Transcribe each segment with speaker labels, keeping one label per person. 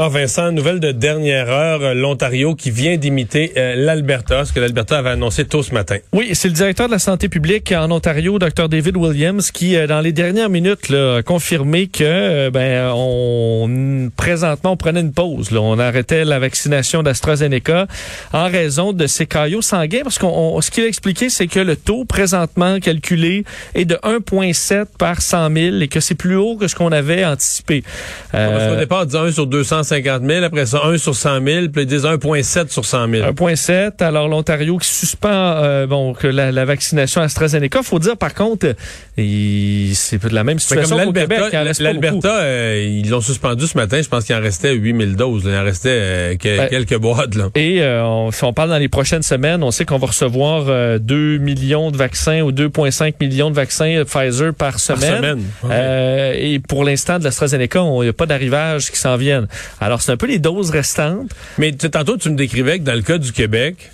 Speaker 1: Ah, Vincent, nouvelle de dernière heure, euh, l'Ontario qui vient d'imiter euh, l'Alberta, ce que l'Alberta avait annoncé tôt ce matin.
Speaker 2: Oui, c'est le directeur de la santé publique en Ontario, Dr David Williams, qui euh, dans les dernières minutes là, a confirmé que euh, ben on présentement on prenait une pause. Là. On arrêtait la vaccination d'AstraZeneca en raison de ces caillots sanguins, parce qu'on on- ce qu'il a expliqué, c'est que le taux présentement calculé est de 1,7 par 100 000 et que c'est plus haut que ce qu'on avait anticipé.
Speaker 1: Parce départ, on disait 1 sur 250 000, après ça 1 sur 100 000, puis ils disent 1,7 sur 100 000.
Speaker 2: 1,7. Alors l'Ontario qui suspend euh, bon que la, la vaccination AstraZeneca. Faut dire par contre, euh, c'est de la même situation
Speaker 1: comme
Speaker 2: qu'au Québec.
Speaker 1: l'Alberta, euh, ils l'ont suspendu ce matin. Je pense qu'il en restait 8000 doses. là. Il en restait euh, que-
Speaker 2: Ben,
Speaker 1: quelques boîtes. Là.
Speaker 2: Et euh, on- si on parle dans les prochaines semaines, on sait qu'on va recevoir euh, 2 millions de vaccins ou 2,5 millions de vaccins euh, Pfizer par semaine.
Speaker 1: semaine, ouais.
Speaker 2: Euh, et pour l'instant, de l'AstraZeneca, il n'y a pas d'arrivage qui s'en viennent. Alors, c'est un peu les doses restantes.
Speaker 1: Mais tantôt, tu me décrivais que dans le cas du Québec,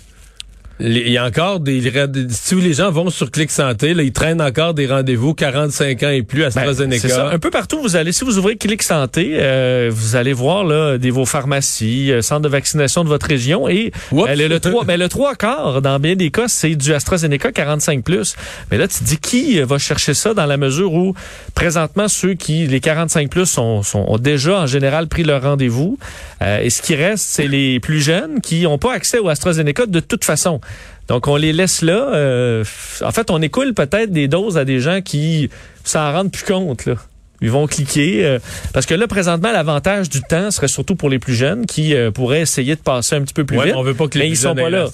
Speaker 1: il y a encore des, si les gens vont sur Clic Santé, là, ils traînent encore des rendez-vous 45 ans et plus à
Speaker 2: Ben,
Speaker 1: AstraZeneca.
Speaker 2: ça. Un peu partout, vous allez, si vous ouvrez Clic Santé, euh, vous allez voir là, des, vos pharmacies, euh, centres de vaccination de votre région et
Speaker 1: Oups.
Speaker 2: euh, le, le 3, ben, le 3 quarts, dans bien des cas, c'est du AstraZeneca 45 plus. Mais là, tu te dis qui va chercher ça dans la mesure où présentement ceux qui, les 45 plus, sont, sont- ont déjà en général pris leur rendez-vous. Euh, et ce qui reste, c'est les plus jeunes qui n'ont pas accès au AstraZeneca de toute façon. Donc, on les laisse là. euh, en fait, on écoule peut-être des doses à des gens qui s'en rendent plus compte. Là. Ils vont cliquer. euh, parce que là, présentement, l'avantage du temps serait surtout pour les plus jeunes qui euh, pourraient essayer de passer un petit peu plus
Speaker 1: Ouais,
Speaker 2: vite.
Speaker 1: on veut pas que les
Speaker 2: mais
Speaker 1: plus
Speaker 2: ils sont pas là.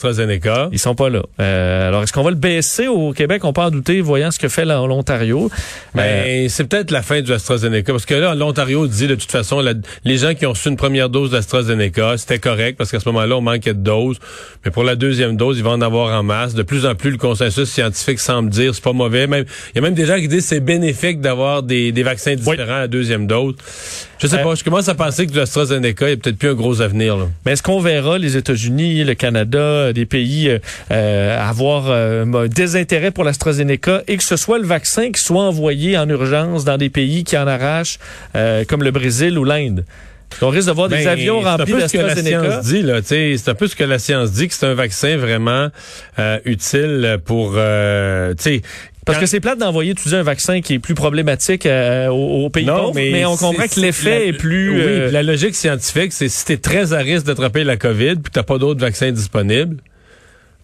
Speaker 2: Ils sont pas là. Euh, alors, est-ce qu'on va le baisser au Québec? On peut en douter, voyant ce que fait l'Ontario. Euh,
Speaker 1: Mais c'est peut-être la fin du AstraZeneca parce que là, l'Ontario dit de toute façon, la- les gens qui ont reçu une première dose d'AstraZeneca, c'était correct parce qu'à ce moment-là, on manquait de doses. Mais pour la deuxième dose, ils vont en avoir en masse. De plus en plus, le consensus scientifique semble dire c'est pas mauvais. Même il y a même des gens qui disent c'est bénéfique d'avoir des, des vaccins différents à la deuxième dose. Je sais
Speaker 2: Euh,
Speaker 1: pas. Je commence à penser que l'AstraZeneca, a peut-être plus un gros avenir. Là.
Speaker 2: Mais est-ce qu'on verra les États-Unis, le Canada, des pays euh, euh, avoir euh, un désintérêt pour l'AstraZeneca et que ce soit le vaccin qui soit envoyé en urgence dans des pays qui en arrachent, euh, comme le Brésil ou l'Inde? On risque de voir des
Speaker 1: Ben,
Speaker 2: avions remplis
Speaker 1: C'est un peu ce que la
Speaker 2: d'AstraZeneca.
Speaker 1: science dit, là. tu sais, C'est un peu ce que la science dit, que c'est un vaccin vraiment euh, utile pour... Euh, tu
Speaker 2: Parce que c'est plate d'envoyer, tu dis, un vaccin qui est plus problématique euh, aux, aux pays pauvres, mais, on comprend que l'effet est plus...
Speaker 1: Oui,
Speaker 2: euh,
Speaker 1: la logique scientifique, c'est si t'es très à risque d'attraper la COVID puis t'as pas d'autres vaccins disponibles,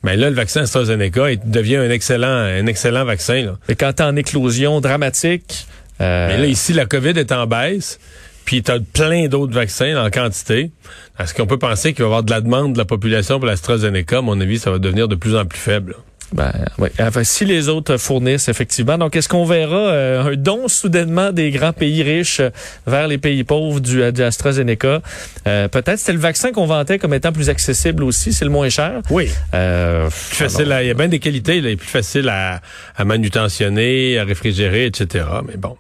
Speaker 1: mais là, le vaccin AstraZeneca il devient un excellent, un excellent vaccin. Là.
Speaker 2: et quand t'es en éclosion dramatique... euh,
Speaker 1: Mais là, ici, la COVID est en baisse, puis t'as plein d'autres vaccins en quantité. Est-ce qu'on peut penser qu'il va y avoir de la demande de la population pour l'AstraZeneca? À mon avis, ça va devenir de plus en plus faible.
Speaker 2: Ben, oui. Enfin, si les autres fournissent, effectivement. Donc, est-ce qu'on verra euh, un don soudainement des grands pays riches euh, vers les pays pauvres du, euh, du AstraZeneca? Euh, Peut-être c'était le vaccin qu'on vantait comme étant plus accessible aussi, c'est le moins cher.
Speaker 1: Oui.
Speaker 2: Euh,
Speaker 1: Plus facile à- il y a bien des qualités, là, il est plus facile à, à manutentionner, à réfrigérer, etc. Mais bon.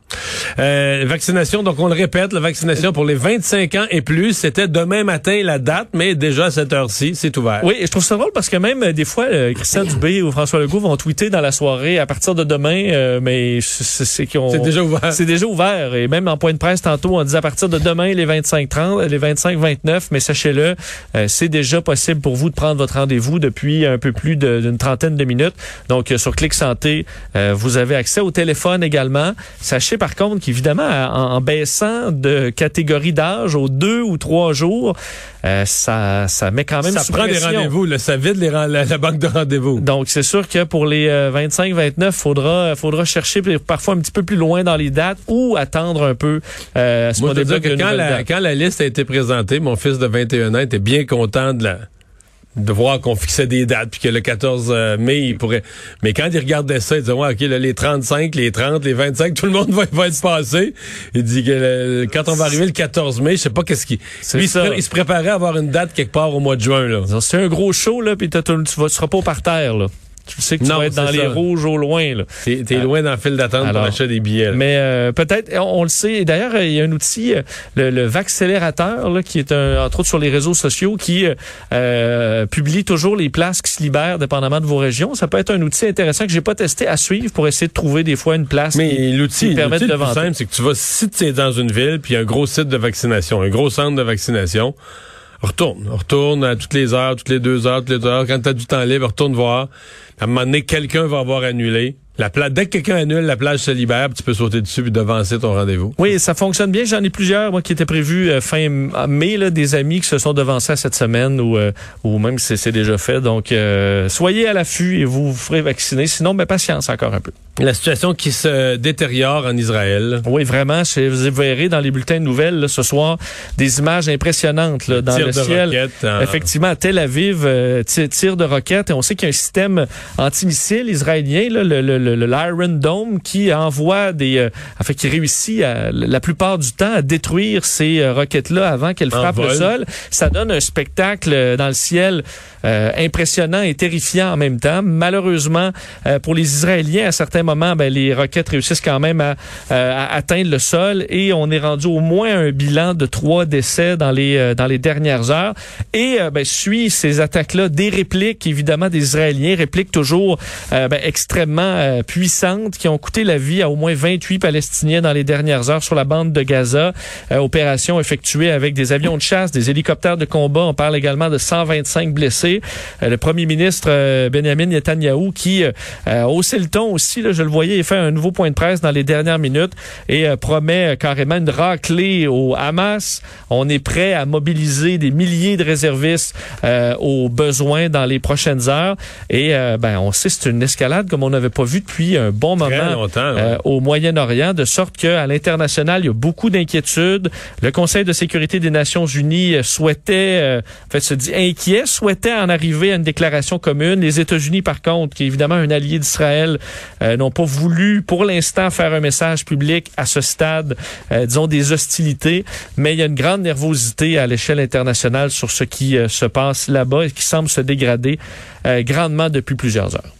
Speaker 1: Euh, vaccination, donc on le répète, la vaccination pour les 25 ans et plus, c'était demain matin la date, mais déjà à cette heure-ci, c'est ouvert.
Speaker 2: Oui, et je trouve ça drôle parce que même des fois, Christian Dubé ou François Legault vont tweeter dans la soirée à partir de demain, euh, mais c'est- qu'ils ont-
Speaker 1: C'est déjà ouvert.
Speaker 2: C'est déjà ouvert. Et même en point de presse, tantôt, on disait à partir de demain, les 25-30, les 25-29, mais sachez-le, euh, c'est déjà possible pour vous de prendre votre rendez-vous depuis un peu plus d'une trentaine de minutes. Donc, euh, sur Clic Santé, euh, vous avez accès au téléphone également. Sachez par contre qu'évidemment, en, en baissant de catégorie d'âge aux deux ou trois jours, euh, ça, ça met quand même
Speaker 1: ça
Speaker 2: sous
Speaker 1: prend des rendez-vous, là, ça vide les, la, la banque de rendez-vous.
Speaker 2: Donc, c'est sûr que pour les 25-29, faudra, faudra chercher parfois un petit peu plus loin dans les dates ou attendre un peu euh, ce
Speaker 1: Moi, je veux dire que quand la, quand la liste a été présentée, mon fils de 21 ans était bien content de la de voir qu'on fixait des dates puis que le 14 euh, mai il pourrait mais quand il regardait ça il disait ouais OK là, les 35 les 30 les 25 tout le monde va, va être passé il dit que le- quand on va arriver le 14 mai je sais pas qu'est-ce qui Lui, il se
Speaker 2: ça.
Speaker 1: pré- il se préparait à avoir une date quelque part au mois de juin là
Speaker 2: C'est un gros show, là, puis t'as- tu ne seras pas au parterre, là. Tu sais que tu
Speaker 1: Non,
Speaker 2: vas être dans les rouges au loin.
Speaker 1: T'es t'es loin dans le fil d'attente pour l'achat des billets. là.
Speaker 2: Mais euh, peut-être, on, on le sait. Et D'ailleurs, il y a un outil, euh, le, le Vaccélérateur, là, qui est un, entre autres sur les réseaux sociaux, qui euh, euh, publie toujours les places qui se libèrent dépendamment de vos régions. Ça peut être un outil intéressant que j'ai pas testé à suivre pour essayer de trouver des fois une place. qui-
Speaker 1: Mais l'outil
Speaker 2: qui permet de
Speaker 1: simple, c'est que tu vas, si tu es dans une ville, puis il y a un gros site de vaccination, un gros centre de vaccination, retourne. Retourne à toutes les heures, toutes les deux heures, toutes les deux heures. Quand tu as du temps libre, retourne voir. À un moment donné, quelqu'un va avoir annulé. La pla- Dès que quelqu'un annule, la plage se libère, tu peux sauter dessus puis devancer ton rendez-vous.
Speaker 2: Oui, ça fonctionne bien. J'en ai plusieurs, moi, qui étaient prévus euh, fin mai, là, des amis qui se sont devancés à cette semaine ou, euh, ou même si c'est déjà fait. Donc, euh, soyez à l'affût et vous vous ferez vacciner. Sinon, mais patience encore un peu.
Speaker 1: La situation qui se détériore en Israël.
Speaker 2: Oui, vraiment. Vous verrez dans les bulletins de nouvelles là, ce soir des images impressionnantes là, dans le
Speaker 1: de
Speaker 2: ciel.
Speaker 1: roquettes en-
Speaker 2: Effectivement, à Tel Aviv, euh, tir, de roquettes. Et on sait qu'il y a un système antimissile israélien, là, le, le, le- le- l'Iron Dome, qui envoie des... Euh, en fait, qui réussit à, la plupart du temps à détruire ces euh, roquettes-là avant qu'elles
Speaker 1: En
Speaker 2: frappent le sol. Ça donne un spectacle euh, dans le ciel euh, impressionnant et terrifiant en même temps. Malheureusement, euh, pour les Israéliens, à certains moments, ben, les roquettes réussissent quand même à, euh, à atteindre le sol et on est rendu au moins un bilan de trois décès dans les euh, dans les dernières heures. Et euh, ben, suit ces attaques-là des répliques, évidemment, des Israéliens, répliques toujours euh, ben, extrêmement puissantes qui ont coûté la vie à au moins 28 Palestiniens dans les dernières heures sur la bande de Gaza. Opération effectuée avec des avions de chasse, des hélicoptères de combat. On parle également de 125 blessés. Le premier ministre Benjamin Netanyahu qui a haussé le ton aussi, là, je le voyais, il fait un nouveau point de presse dans les dernières minutes et euh, promet euh, carrément une raclée au Hamas. On est prêt à mobiliser des milliers de réservistes euh, aux besoins dans les prochaines heures. Et euh, ben, on sait que c'est une escalade comme on n'avait pas vu depuis un bon
Speaker 1: Très
Speaker 2: moment
Speaker 1: ouais.
Speaker 2: au Moyen-Orient, de sorte qu'à l'international, il y a beaucoup d'inquiétudes. Le Conseil de sécurité des Nations Unies souhaitait, en fait, se dit inquiet, souhaitait en arriver à une déclaration commune. Les États-Unis, par contre, qui est évidemment un allié d'Israël, euh, n'ont pas voulu, pour l'instant, faire un message public à ce stade, euh, disons, des hostilités. Mais il y a une grande nervosité à l'échelle internationale sur ce qui euh, se passe là-bas et qui semble se dégrader euh, grandement depuis plusieurs heures.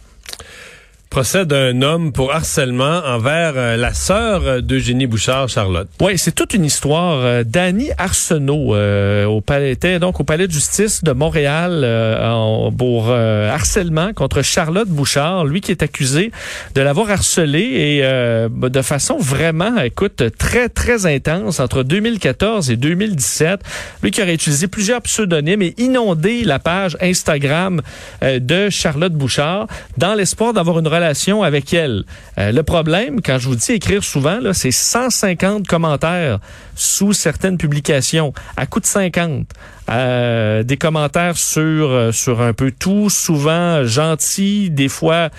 Speaker 1: Procès d'un homme pour harcèlement envers euh, la sœur d'Eugénie Bouchard, Charlotte.
Speaker 2: Oui, c'est toute une histoire. Euh, Danny Arsenault euh, était donc au palais de justice de Montréal pour harcèlement contre Charlotte Bouchard, lui qui est accusé de l'avoir harcelé et de façon vraiment, écoute, très très intense entre 2014 et 2017. Lui qui aurait utilisé plusieurs pseudonymes et inondé la page Instagram de Charlotte Bouchard dans l'espoir d'avoir une avec elle. Euh, le problème, quand je vous dis écrire souvent, c'est 150 commentaires sous certaines publications à coût de 50. Euh, des commentaires sur euh, sur un peu tout, souvent gentils, des fois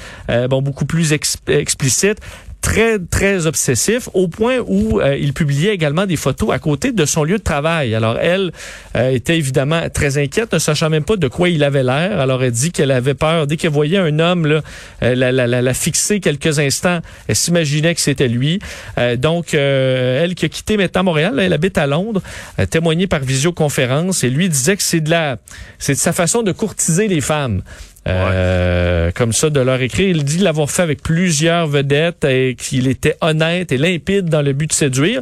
Speaker 2: bon beaucoup plus ex- explicites très, très obsessif, au point où euh, il publiait également des photos à côté de son lieu de travail. Alors, elle euh, était évidemment très inquiète, ne sachant même pas de quoi il avait l'air. Alors, elle dit qu'elle avait peur. Dès qu'elle voyait un homme là, euh, la, la, la, la fixer quelques instants, elle s'imaginait que c'était lui. Euh, donc, euh, elle qui a quitté maintenant Montréal, là, elle habite à Londres, a témoigné par visioconférence et lui disait que c'est de la, c'est de sa façon de courtiser les femmes. Euh, comme ça de leur écrire. Il dit l'avoir fait avec plusieurs vedettes et qu'il était honnête et limpide dans le but de séduire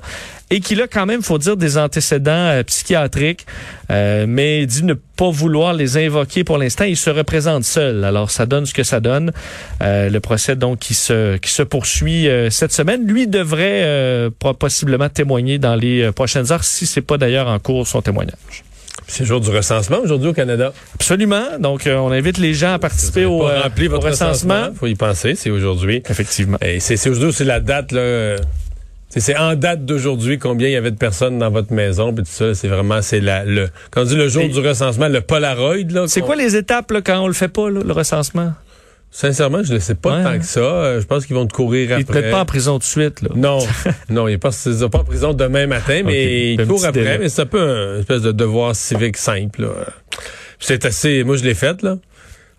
Speaker 2: et qu'il a quand même, faut dire, des antécédents euh, psychiatriques, euh, mais il dit ne pas vouloir les invoquer pour l'instant. Il se représente seul. Alors ça donne ce que ça donne. Euh, le procès donc qui se qui se poursuit euh, cette semaine. Lui devrait euh, possiblement témoigner dans les prochaines heures si c'est pas d'ailleurs en cours son témoignage.
Speaker 1: C'est le jour du recensement aujourd'hui au Canada.
Speaker 2: Absolument. Donc, euh, on invite les gens à participer au, euh, au
Speaker 1: votre
Speaker 2: recensement.
Speaker 1: recensement. Faut y penser, c'est aujourd'hui.
Speaker 2: Effectivement.
Speaker 1: Et c'est c'est aujourd'hui aussi la date là. euh, c'est- C'est en date d'aujourd'hui combien il y avait de personnes dans votre maison puis tout ça. C'est vraiment c'est la le quand on dit le jour
Speaker 2: Et-
Speaker 1: du recensement, le Polaroid là.
Speaker 2: C'est quoi les étapes là, quand on le fait pas, là, le recensement?
Speaker 1: Sincèrement, je ne sais pas
Speaker 2: Ouais.
Speaker 1: tant que ça. Euh, je pense qu'ils vont te courir après.
Speaker 2: Ils te mettent pas en prison tout de suite. Là.
Speaker 1: Non, non, il n'est pas, c'est pas en prison demain matin, mais
Speaker 2: Ok.
Speaker 1: il
Speaker 2: Un
Speaker 1: court
Speaker 2: petit
Speaker 1: après,
Speaker 2: délai.
Speaker 1: mais c'est un peu un espèce de devoir civique simple. là. C'est assez, moi je l'ai fait là.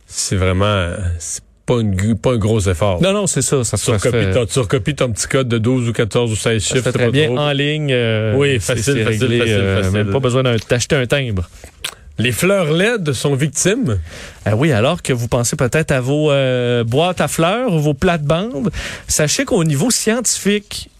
Speaker 1: C'est vraiment, c'est pas, une, un gros effort.
Speaker 2: Non, non, c'est ça. Ça
Speaker 1: tu, recopies
Speaker 2: fait,
Speaker 1: ton, tu recopies ton petit code de 12 ou 14 ou 16
Speaker 2: ça se
Speaker 1: chiffres.
Speaker 2: fait
Speaker 1: c'est
Speaker 2: très
Speaker 1: pas
Speaker 2: bien
Speaker 1: trop.
Speaker 2: en ligne. euh,
Speaker 1: Oui, facile, facile,
Speaker 2: réglé,
Speaker 1: facile,
Speaker 2: euh,
Speaker 1: facile.
Speaker 2: Même pas besoin d'un- d'acheter un timbre.
Speaker 1: Les fleurs LED sont victimes?
Speaker 2: Ah oui, alors que vous pensez peut-être à vos euh, boîtes à fleurs ou vos plates-bandes, sachez qu'au niveau scientifique,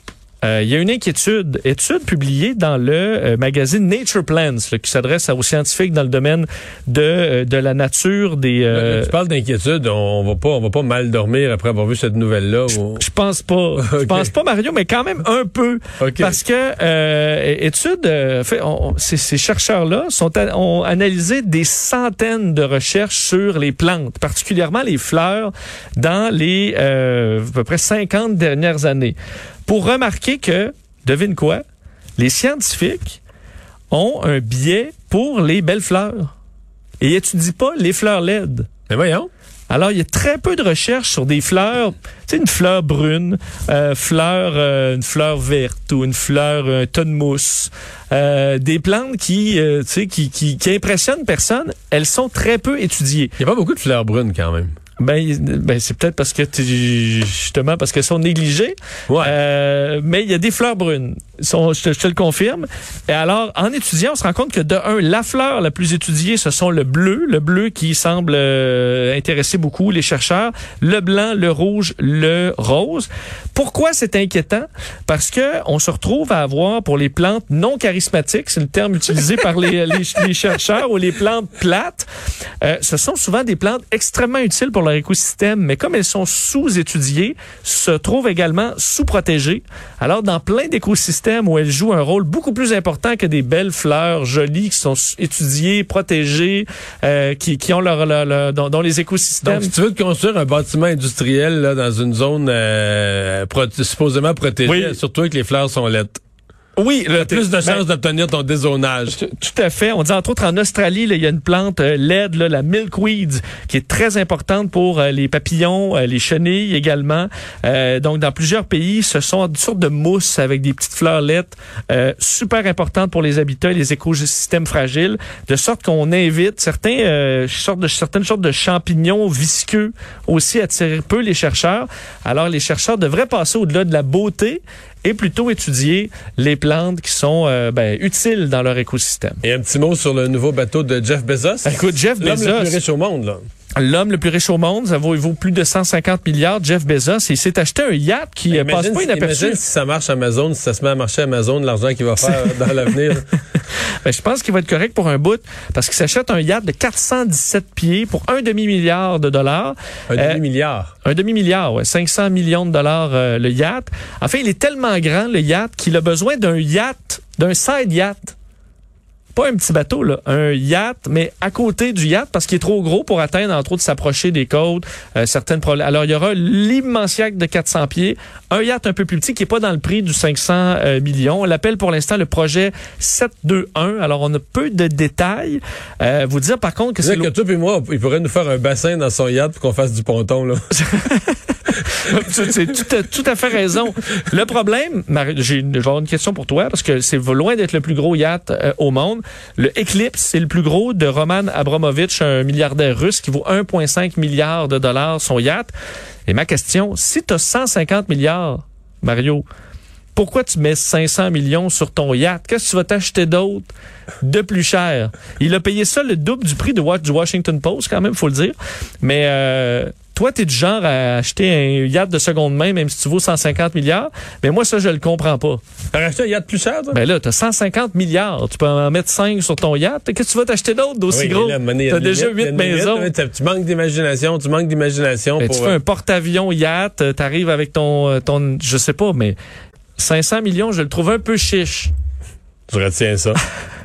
Speaker 2: euh, il y a une inquiétude, étude publiée dans le euh, magazine Nature Plants, qui s'adresse aux scientifiques dans le domaine de, euh, de la nature des.
Speaker 1: Là, tu parles d'inquiétude, on va pas, on va pas mal dormir après avoir vu cette nouvelle là.
Speaker 2: Je, je pense pas, okay. je pense pas Mario, mais quand même un peu, okay. parce que étude, fait, on, ces, ces chercheurs là sont ont analysé des centaines de recherches sur les plantes, particulièrement les fleurs, dans les à peu près 50 dernières années pour remarquer que, devine quoi, les scientifiques ont un biais pour les belles fleurs. Et étudient pas les fleurs LED.
Speaker 1: Mais voyons.
Speaker 2: Alors, il y a très peu de recherches sur des fleurs, tu sais, une fleur brune, euh, fleur, euh, une fleur verte ou une fleur, un de mousse. Euh, des plantes qui, tu sais, qui, qui, qui impressionnent personne, elles sont très peu étudiées.
Speaker 1: Il n'y a pas beaucoup de fleurs brunes quand même.
Speaker 2: Ben, ben c'est peut-être parce que justement parce qu'elles sont négligées.
Speaker 1: Ouais.
Speaker 2: Euh, mais il y a des fleurs brunes. Sont, je, te, je, te, le confirme. Et alors, en étudiant, on se rend compte que de un, la fleur la plus étudiée, ce sont le bleu, le bleu qui semble euh, intéresser beaucoup les chercheurs, le blanc, le rouge, le rose. Pourquoi c'est inquiétant? Parce que on se retrouve à avoir pour les plantes non charismatiques, c'est le terme utilisé par les, les, les, chercheurs, ou les plantes plates. Euh, ce sont souvent des plantes extrêmement utiles pour leur écosystème, mais comme elles sont sous-étudiées, se trouvent également sous-protégées. Alors, dans plein d'écosystèmes où elles jouent un rôle beaucoup plus important que des belles fleurs jolies qui sont étudiées, protégées, euh, qui, qui ont leur, leur, leur dans, les écosystèmes.
Speaker 1: Donc, si tu veux te construire un bâtiment industriel là, dans une zone euh, pro supposément protégée,
Speaker 2: oui.
Speaker 1: surtout que les fleurs sont lettres.
Speaker 2: Oui,
Speaker 1: le, plus de chances ben, d'obtenir ton dézonage.
Speaker 2: Tout à fait. On dit entre autres en Australie, il y a une plante euh, LED, là, la milkweed, qui est très importante pour euh, les papillons, euh, les chenilles également. Euh, donc dans plusieurs pays, ce sont une sorte de mousse avec des petites euh, super importantes pour les habitats et les écosystèmes fragiles, de sorte qu'on invite certains sortes de certaines sortes de champignons visqueux aussi à attirer peu les chercheurs. Alors les chercheurs devraient passer au-delà de la beauté et plutôt étudier les plantes qui sont euh, ben, utiles dans leur écosystème.
Speaker 1: Et un petit mot sur le nouveau bateau de Jeff Bezos.
Speaker 2: Écoute, Jeff Bezos.
Speaker 1: le plus riche au monde, là.
Speaker 2: L'homme le plus riche au monde, ça vaut, il vaut plus de 150 milliards. Jeff Bezos, il s'est acheté un yacht qui
Speaker 1: Mais
Speaker 2: passe pas inaperçu.
Speaker 1: Imagine si ça marche Amazon, si ça se met à marcher Amazon, l'argent qu'il va faire dans l'avenir.
Speaker 2: Ben, je pense qu'il va être correct pour un bout parce qu'il s'achète un yacht de 417 pieds pour un demi-milliard de dollars.
Speaker 1: Un euh, demi-milliard?
Speaker 2: Un demi-milliard, ouais. 500 millions de dollars euh, le yacht. En fait, il est tellement grand, le yacht, qu'il a besoin d'un yacht, d'un side yacht pas un petit bateau, là, un yacht, mais à côté du yacht parce qu'il est trop gros pour atteindre, entre autres, s'approcher des côtes, euh, certaines problèmes. Alors, il y aura l'immense yacht de 400 pieds, un yacht un peu plus petit qui est pas dans le prix du 500 euh, millions. On l'appelle pour l'instant le projet 721. Alors, on a peu de détails. Euh, vous dire, par contre, que
Speaker 1: c'est... que toi et moi, il pourrait nous faire un bassin dans son yacht pour qu'on fasse du ponton, là.
Speaker 2: c'est tout, tout à fait raison. Le problème, j'ai une question pour toi parce que c'est loin d'être le plus gros yacht euh, au monde. Le Eclipse, c'est le plus gros de Roman Abramovich, un milliardaire russe qui vaut 1,5 milliard de dollars son yacht. Et ma question, si tu as 150 milliards, Mario, pourquoi tu mets 500 millions sur ton yacht? Qu'est-ce que tu vas t'acheter d'autre de plus cher? Il a payé ça le double du prix de du Washington Post, quand même, faut le dire. Mais euh, toi, tu es du genre à acheter un yacht de seconde main, même si tu vaux 150 milliards. Mais moi, ça, je le comprends pas.
Speaker 1: T'as acheté un yacht plus cher, toi?
Speaker 2: Ben là, t'as 150 milliards. Tu peux en mettre 5 sur ton yacht. Qu'est-ce que tu vas t'acheter d'autre d'aussi
Speaker 1: oui,
Speaker 2: gros?
Speaker 1: T'as
Speaker 2: déjà 8 maisons.
Speaker 1: tu manques d'imagination. Tu manques d'imagination.
Speaker 2: Ben, tu fais un porte-avions yacht. T'arrives avec ton, ton, je sais pas, mais 500 millions, je le trouve un peu chiche.
Speaker 1: Je retiens ça.